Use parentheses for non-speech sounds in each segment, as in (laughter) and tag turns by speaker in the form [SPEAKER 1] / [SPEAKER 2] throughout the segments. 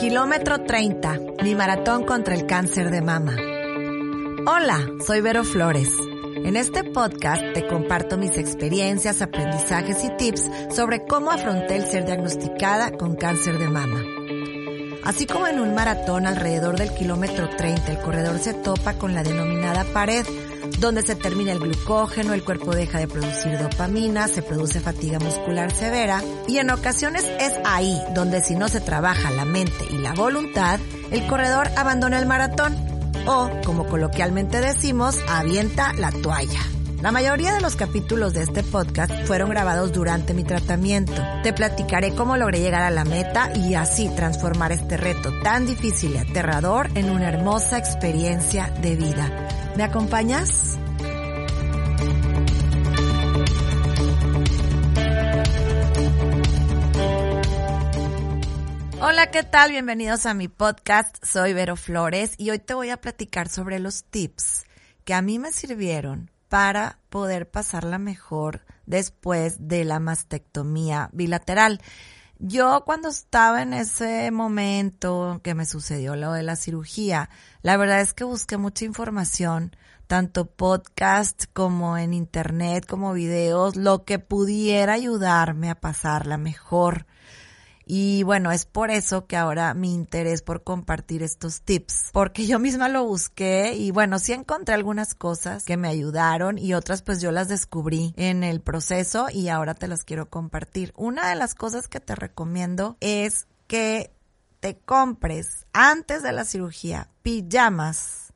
[SPEAKER 1] Kilómetro 30, mi maratón contra el cáncer de mama. Hola, soy Vero Flores. En este podcast te comparto mis experiencias, aprendizajes y tips sobre cómo afronté el ser diagnosticada con cáncer de mama. Así como en un maratón alrededor del kilómetro 30 el corredor se topa con la denominada pared, donde se termina el glucógeno, el cuerpo deja de producir dopamina, se produce fatiga muscular severa y en ocasiones es ahí donde si no se trabaja la mente y la voluntad, el corredor abandona el maratón o, como coloquialmente decimos, avienta la toalla. La mayoría de los capítulos de este podcast fueron grabados durante mi tratamiento. Te platicaré cómo logré llegar a la meta y así transformar este reto tan difícil y aterrador en una hermosa experiencia de vida. ¿Me acompañas? Hola, ¿qué tal? Bienvenidos a mi podcast. Soy Vero Flores y hoy te voy a platicar sobre los tips que a mí me sirvieron para poder pasarla mejor después de la mastectomía bilateral. Yo cuando estaba en ese momento que me sucedió lo de la cirugía, la verdad es que busqué mucha información, tanto podcast como en internet, como videos, lo que pudiera ayudarme a pasarla mejor. Y bueno, es por eso que ahora mi interés por compartir estos tips, porque yo misma lo busqué y bueno, sí encontré algunas cosas que me ayudaron y otras pues yo las descubrí en el proceso y ahora te las quiero compartir. Una de las cosas que te recomiendo es que te compres antes de la cirugía pijamas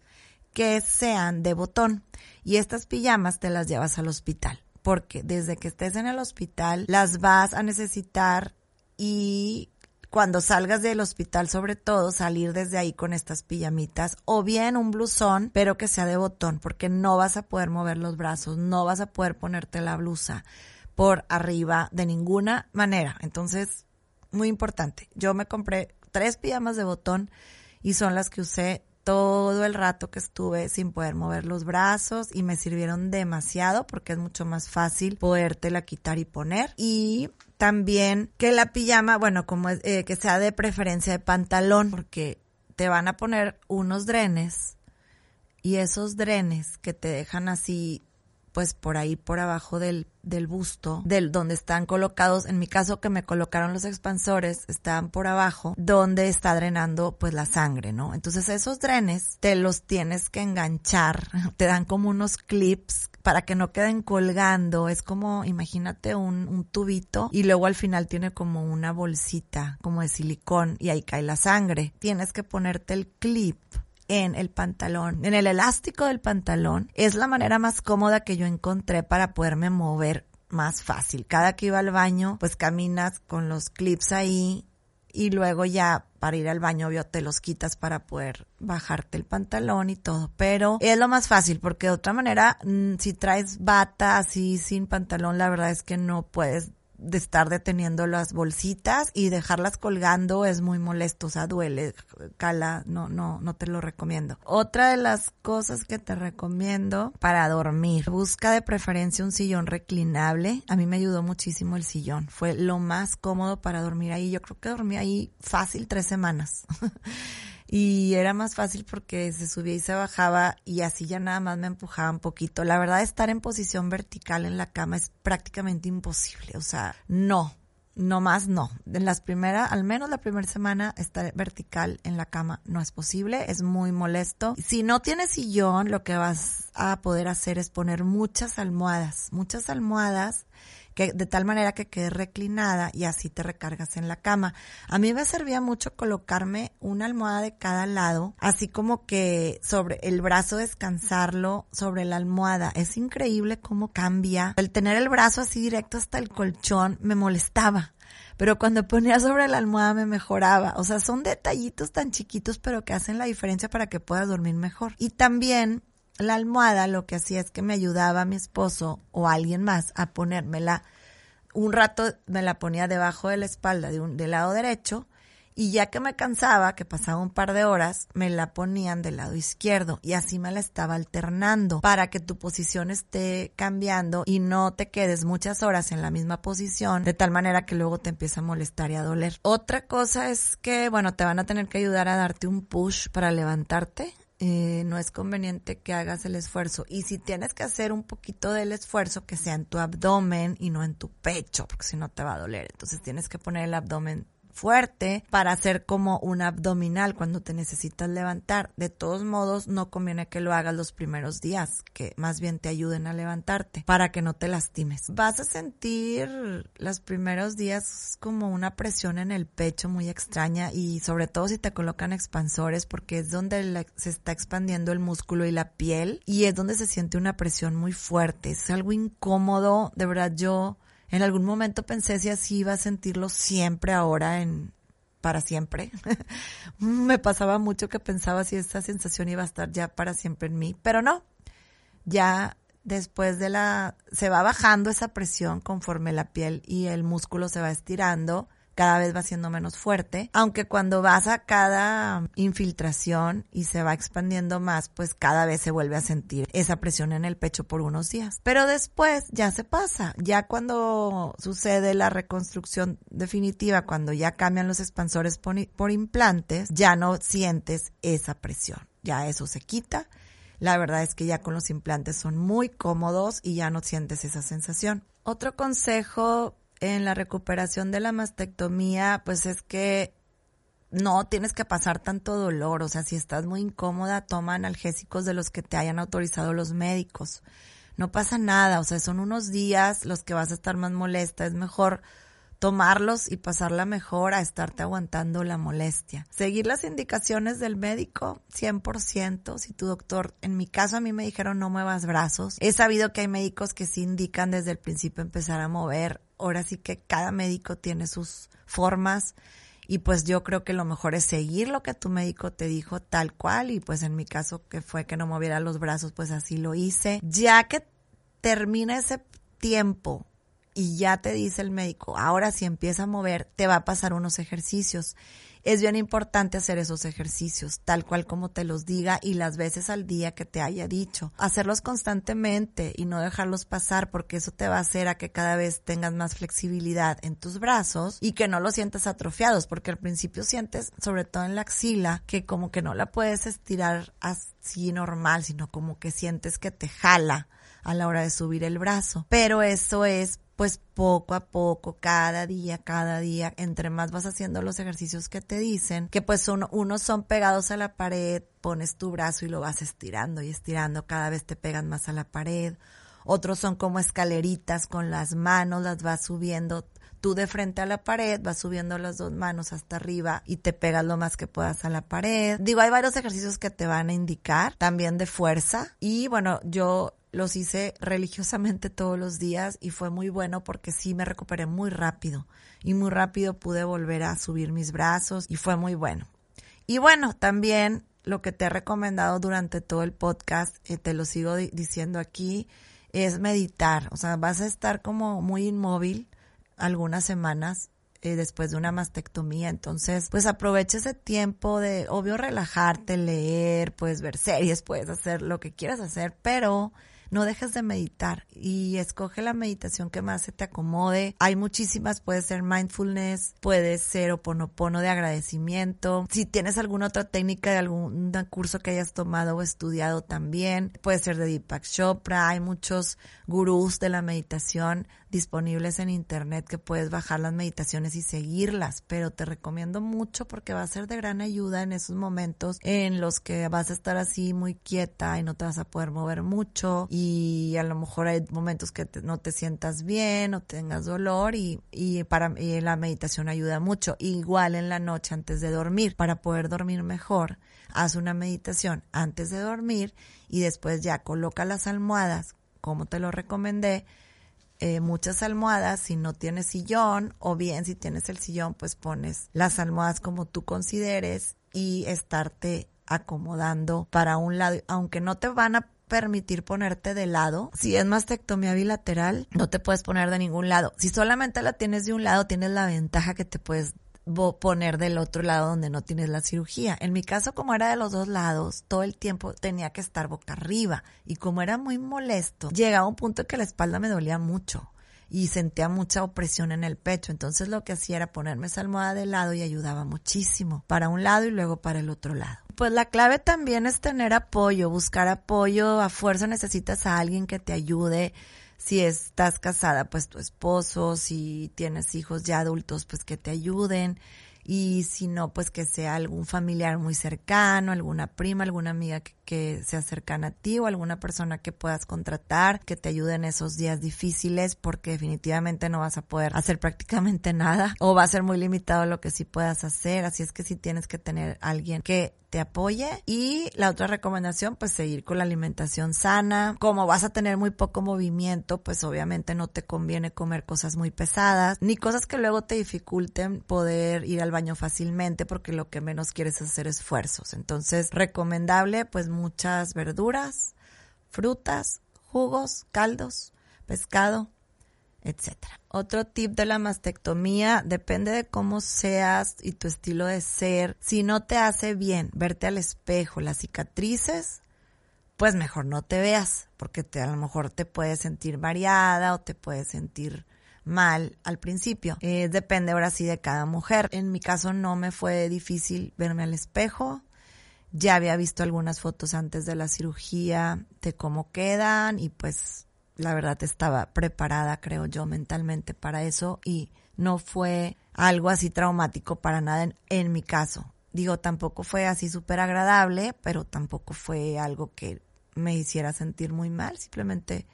[SPEAKER 1] que sean de botón y estas pijamas te las llevas al hospital porque desde que estés en el hospital las vas a necesitar y cuando salgas del hospital, sobre todo, salir desde ahí con estas pijamitas o bien un blusón, pero que sea de botón, porque no vas a poder mover los brazos, no vas a poder ponerte la blusa por arriba de ninguna manera. Entonces, muy importante. Yo me compré tres pijamas de botón y son las que usé todo el rato que estuve sin poder mover los brazos y me sirvieron demasiado porque es mucho más fácil podértela quitar y poner. Y también que la pijama, bueno, como eh, que sea de preferencia de pantalón porque te van a poner unos drenes y esos drenes que te dejan así pues por ahí por abajo del, del busto, del donde están colocados, en mi caso que me colocaron los expansores, están por abajo, donde está drenando pues la sangre, ¿no? Entonces esos drenes te los tienes que enganchar, (laughs) te dan como unos clips para que no queden colgando, es como, imagínate un, un tubito y luego al final tiene como una bolsita, como de silicón y ahí cae la sangre. Tienes que ponerte el clip en el pantalón, en el elástico del pantalón, es la manera más cómoda que yo encontré para poderme mover más fácil. Cada que iba al baño, pues caminas con los clips ahí y luego ya para ir al baño, obvio, te los quitas para poder bajarte el pantalón y todo. Pero es lo más fácil porque de otra manera, mm, si traes bata así sin pantalón, la verdad es que no puedes de estar deteniendo las bolsitas y dejarlas colgando es muy molesto, o sea, duele, cala, no, no, no te lo recomiendo. Otra de las cosas que te recomiendo para dormir, busca de preferencia un sillón reclinable. A mí me ayudó muchísimo el sillón, fue lo más cómodo para dormir ahí. Yo creo que dormí ahí fácil tres semanas. (laughs) y era más fácil porque se subía y se bajaba y así ya nada más me empujaba un poquito. La verdad, estar en posición vertical en la cama es prácticamente imposible, o sea, no, no más no. En las primeras, al menos la primera semana, estar vertical en la cama no es posible, es muy molesto. Si no tienes sillón, lo que vas a poder hacer es poner muchas almohadas, muchas almohadas que de tal manera que quede reclinada y así te recargas en la cama. A mí me servía mucho colocarme una almohada de cada lado, así como que sobre el brazo descansarlo sobre la almohada. Es increíble cómo cambia. El tener el brazo así directo hasta el colchón me molestaba pero cuando ponía sobre la almohada me mejoraba. O sea, son detallitos tan chiquitos, pero que hacen la diferencia para que puedas dormir mejor. Y también la almohada lo que hacía es que me ayudaba a mi esposo o a alguien más a ponérmela. Un rato me la ponía debajo de la espalda de un, del lado derecho Y ya que me cansaba, que pasaba un par de horas, me la ponían del lado izquierdo y así me la estaba alternando para que tu posición esté cambiando y no te quedes muchas horas en la misma posición de tal manera que luego te empieza a molestar y a doler. Otra cosa es que, bueno, te van a tener que ayudar a darte un push para levantarte eh, no es conveniente que hagas el esfuerzo. Y si tienes que hacer un poquito del esfuerzo, que sea en tu abdomen y no en tu pecho, porque si no te va a doler. Entonces tienes que poner el abdomen fuerte para hacer como un abdominal cuando te necesitas levantar. De todos modos, no conviene que lo hagas los primeros días, que más bien te ayuden a levantarte para que no te lastimes. Vas a sentir los primeros días como una presión en el pecho muy extraña y sobre todo si te colocan expansores porque es donde se está expandiendo el músculo y la piel y es donde se siente una presión muy fuerte. Es algo incómodo, de verdad yo en algún momento pensé si así iba a sentirlo siempre ahora en para siempre. (laughs) Me pasaba mucho que pensaba si esa sensación iba a estar ya para siempre en mí, pero no. Ya después de la se va bajando esa presión conforme la piel y el músculo se va estirando cada vez va siendo menos fuerte, aunque cuando vas a cada infiltración y se va expandiendo más, pues cada vez se vuelve a sentir esa presión en el pecho por unos días. Pero después ya se pasa, ya cuando sucede la reconstrucción definitiva, cuando ya cambian los expansores por, implantes, ya no sientes esa presión, ya eso se quita. La verdad es que ya con los implantes son muy cómodos y ya no sientes esa sensación. Otro consejo en la recuperación de la mastectomía, pues es que no tienes que pasar tanto dolor. O sea, si estás muy incómoda, toma analgésicos de los que te hayan autorizado los médicos. No pasa nada, o sea, son unos días los que vas a estar más molesta. Es mejor tomarlos y pasarla mejor a estarte aguantando la molestia. Seguir las indicaciones del médico, 100%. Si tu doctor, en mi caso a mí me dijeron no muevas brazos. He sabido que hay médicos que sí indican desde el principio empezar a mover. Ahora sí que cada médico tiene sus formas y pues yo creo que lo mejor es seguir lo que tu médico te dijo tal cual y pues en mi caso que fue que no moviera los brazos pues así lo hice. Ya que termina ese tiempo y ya te dice el médico, ahora si empieza a mover, te va a pasar unos ejercicios. Es bien importante hacer esos ejercicios, tal cual como te los diga y las veces al día que te haya dicho. Hacerlos constantemente y no dejarlos pasar porque eso te va a hacer a que cada vez tengas más flexibilidad en tus brazos y que no los sientas atrofiados, porque al principio sientes, sobre todo en la axila, que como que no la puedes estirar así normal, sino como que sientes que te jala a la hora de subir el brazo. Pero eso es pues poco a poco, cada día, cada día, entre más vas haciendo los ejercicios que te dicen, que pues uno, unos son pegados a la pared, pones tu brazo y lo vas estirando y estirando, cada vez te pegan más a la pared. Otros son como escaleritas con las manos, las vas subiendo tú de frente a la pared, vas subiendo las dos manos hasta arriba y te pegas lo más que puedas a la pared. Digo, hay varios ejercicios que te van a indicar, también de fuerza. Y bueno, yo los hice religiosamente todos los días y fue muy bueno porque sí me recuperé muy rápido y muy rápido pude volver a subir mis brazos y fue muy bueno. Y bueno, también lo que te he recomendado durante todo el podcast, eh, te lo sigo diciendo aquí, es meditar. O sea, vas a estar como muy inmóvil algunas semanas eh, después de una mastectomía. Entonces, pues aprovecha ese tiempo de, obvio, relajarte, leer, puedes ver series, puedes hacer lo que quieras hacer, pero no dejes de meditar y escoge la meditación que más se te acomode. Hay muchísimas, puede ser mindfulness, puede ser oponopono de agradecimiento. Si tienes alguna otra técnica de algún curso que hayas tomado o estudiado también, puede ser de Deepak Chopra. Hay muchos gurús de la meditación disponibles en internet que puedes bajar las meditaciones y seguirlas, pero te recomiendo mucho porque va a ser de gran ayuda en esos momentos en los que vas a estar así muy quieta y no te vas a poder mover mucho y a lo mejor hay momentos que no te sientas bien o tengas dolor y, y para y la meditación ayuda mucho. Igual en la noche antes de dormir, para poder dormir mejor, haz una meditación antes de dormir y después ya coloca las almohadas como te lo recomendé eh, muchas almohadas si no tienes sillón o bien si tienes el sillón pues pones las almohadas como tú consideres y estarte acomodando para un lado, aunque no te van a permitir ponerte de lado. Si es mastectomía bilateral, no te puedes poner de ningún lado. Si solamente la tienes de un lado, tienes la ventaja que te puedes poner del otro lado donde no tienes la cirugía. En mi caso, como era de los dos lados, todo el tiempo tenía que estar boca arriba y como era muy molesto, llegaba un punto que la espalda me dolía mucho y sentía mucha opresión en el pecho. Entonces lo que hacía era ponerme esa almohada de lado y ayudaba muchísimo para un lado y luego para el otro lado. Pues la clave también es tener apoyo, buscar apoyo. A fuerza necesitas a alguien que te ayude. Si estás casada, pues tu esposo, si tienes hijos ya adultos, pues que te ayuden y si no, pues que sea algún familiar muy cercano, alguna prima, alguna amiga que, que sea cercana a ti o alguna persona que puedas contratar que te ayude en esos días difíciles porque definitivamente no vas a poder hacer prácticamente nada (laughs) o va a ser muy limitado lo que sí puedas hacer, así es que sí tienes que tener alguien que te apoye. Y la otra recomendación pues seguir con la alimentación sana. Como vas a tener muy poco movimiento pues obviamente no te conviene comer cosas muy pesadas ni cosas que luego te dificulten poder ir al baño fácilmente porque lo que menos quieres es hacer esfuerzos. Entonces recomendable pues muchas verduras, frutas, jugos, caldos, pescado, etc. Otro tip de la mastectomía depende de cómo seas y tu estilo de ser. Si no te hace bien verte al espejo, las cicatrices, pues mejor no te veas, porque a lo mejor te puedes sentir variada o te puedes sentir mal al principio. Eh, depende ahora sí de cada mujer. En mi caso no me fue difícil verme al espejo. Ya había visto algunas fotos antes de la cirugía de cómo quedan y pues la verdad estaba preparada, creo yo, mentalmente para eso y no fue algo así traumático para nada en, mi caso. Digo, tampoco fue así súper agradable, pero tampoco fue algo que me hiciera sentir muy mal, simplemente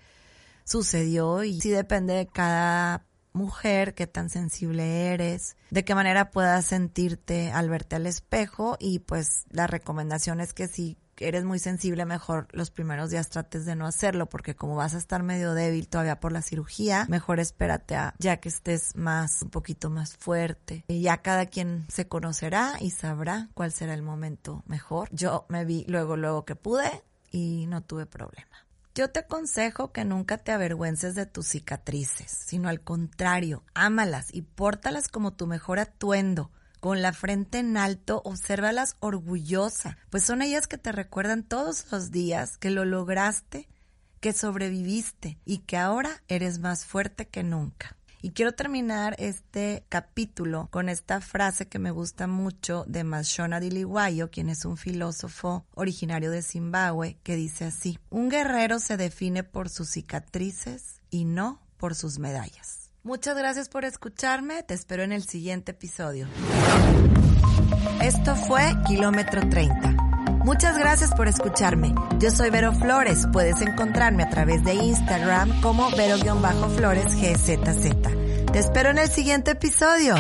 [SPEAKER 1] sucedió y sí depende de cada mujer, qué tan sensible eres, de qué manera puedas sentirte al verte al espejo y pues la recomendación es que si eres muy sensible, mejor los primeros días trates de no hacerlo porque como vas a estar medio débil todavía por la cirugía, mejor espérate a ya que estés más, un poquito más fuerte. Y ya cada quien se conocerá y sabrá cuál será el momento mejor. Yo me vi luego, luego que pude y no tuve problema. Yo te aconsejo que nunca te avergüences de tus cicatrices, sino al contrario, ámalas y pórtalas como tu mejor atuendo. Con la frente en alto, obsérvalas orgullosa, pues son ellas que te recuerdan todos los días que lo lograste, que sobreviviste y que ahora eres más fuerte que nunca. Y quiero terminar este capítulo con esta frase que me gusta mucho de Mashona Diliwayo, quien es un filósofo originario de Zimbabue, que dice así, un guerrero se define por sus cicatrices y no por sus medallas. Muchas gracias por escucharme, te espero en el siguiente episodio. Esto fue Kilómetro 30. Muchas gracias por escucharme. Yo soy Vero Flores. Puedes encontrarme a través de Instagram como Vero-Flores GZZ. Te espero en el siguiente episodio.